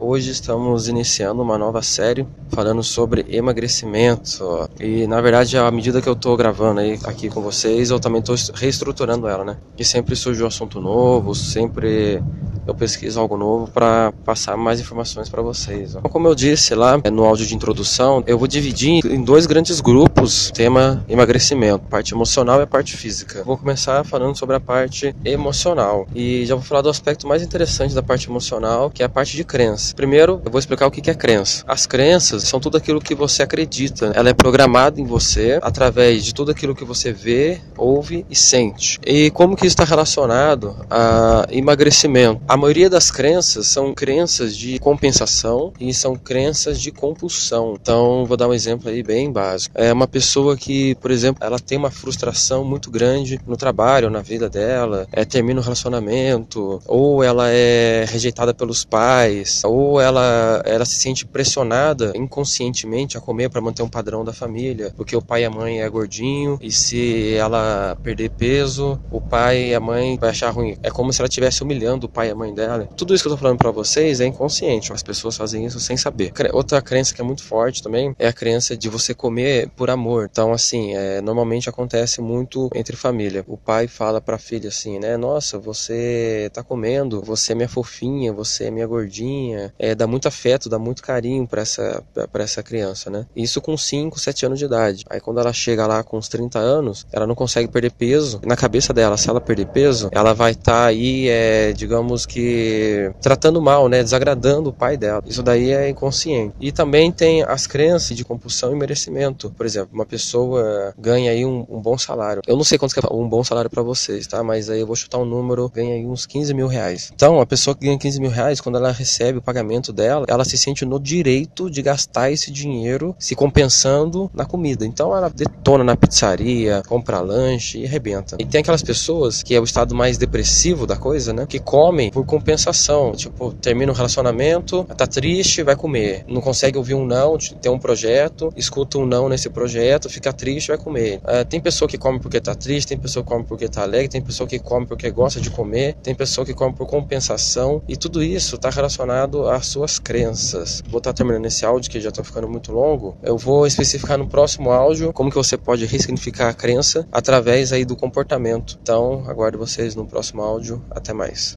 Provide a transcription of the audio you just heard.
hoje estamos iniciando uma nova série falando sobre emagrecimento. E na verdade, à medida que eu estou gravando aí aqui com vocês, eu também estou reestruturando ela, né? E sempre surge um assunto novo, sempre eu pesquiso algo novo para passar mais informações para vocês. Ó. Como eu disse lá no áudio de introdução, eu vou dividir em dois grandes grupos o tema emagrecimento, parte emocional e a parte física. Vou começar falando sobre a parte emocional e já vou falar do aspecto mais interessante da parte emocional, que é a parte de crença. Primeiro, eu vou explicar o que é crença. As crenças são tudo aquilo que você acredita. Ela é programada em você através de tudo aquilo que você vê, ouve e sente. E como que isso está relacionado a emagrecimento? A maioria das crenças são crenças de compensação e são crenças de compulsão. Então, vou dar um exemplo aí bem básico. É uma pessoa que, por exemplo, ela tem uma frustração muito grande no trabalho, na vida dela, é, termina um relacionamento, ou ela é rejeitada pelos pais, ou ela, ela se sente pressionada inconscientemente a comer para manter um padrão da família, porque o pai e a mãe é gordinho e se ela perder peso, o pai e a mãe vai achar ruim. É como se ela estivesse humilhando o pai e a mãe mãe dela. Tudo isso que eu tô falando para vocês é inconsciente. As pessoas fazem isso sem saber. Outra crença que é muito forte também é a crença de você comer por amor. Então, assim, é, normalmente acontece muito entre família. O pai fala pra filha assim, né? Nossa, você tá comendo, você é minha fofinha, você é minha gordinha. É, dá muito afeto, dá muito carinho para essa, pra essa criança, né? Isso com 5, 7 anos de idade. Aí quando ela chega lá com uns 30 anos, ela não consegue perder peso. Na cabeça dela, se ela perder peso, ela vai estar tá aí, é, digamos que tratando mal, né, desagradando o pai dela. Isso daí é inconsciente. E também tem as crenças de compulsão e merecimento. Por exemplo, uma pessoa ganha aí um, um bom salário. Eu não sei quanto é um bom salário para vocês, tá? Mas aí eu vou chutar um número, ganha aí uns 15 mil reais. Então, a pessoa que ganha 15 mil reais, quando ela recebe o pagamento dela, ela se sente no direito de gastar esse dinheiro se compensando na comida. Então, ela detona na pizzaria, compra lanche e arrebenta. E tem aquelas pessoas que é o estado mais depressivo da coisa, né? Que comem por compensação. Tipo, termina um relacionamento, tá triste, vai comer. Não consegue ouvir um não, tem um projeto, escuta um não nesse projeto, fica triste, vai comer. Uh, tem pessoa que come porque tá triste, tem pessoa que come porque tá alegre, tem pessoa que come porque gosta de comer, tem pessoa que come por compensação. E tudo isso está relacionado às suas crenças. Vou estar tá terminando esse áudio que já está ficando muito longo. Eu vou especificar no próximo áudio como que você pode ressignificar a crença através aí do comportamento. Então, aguardo vocês no próximo áudio. Até mais.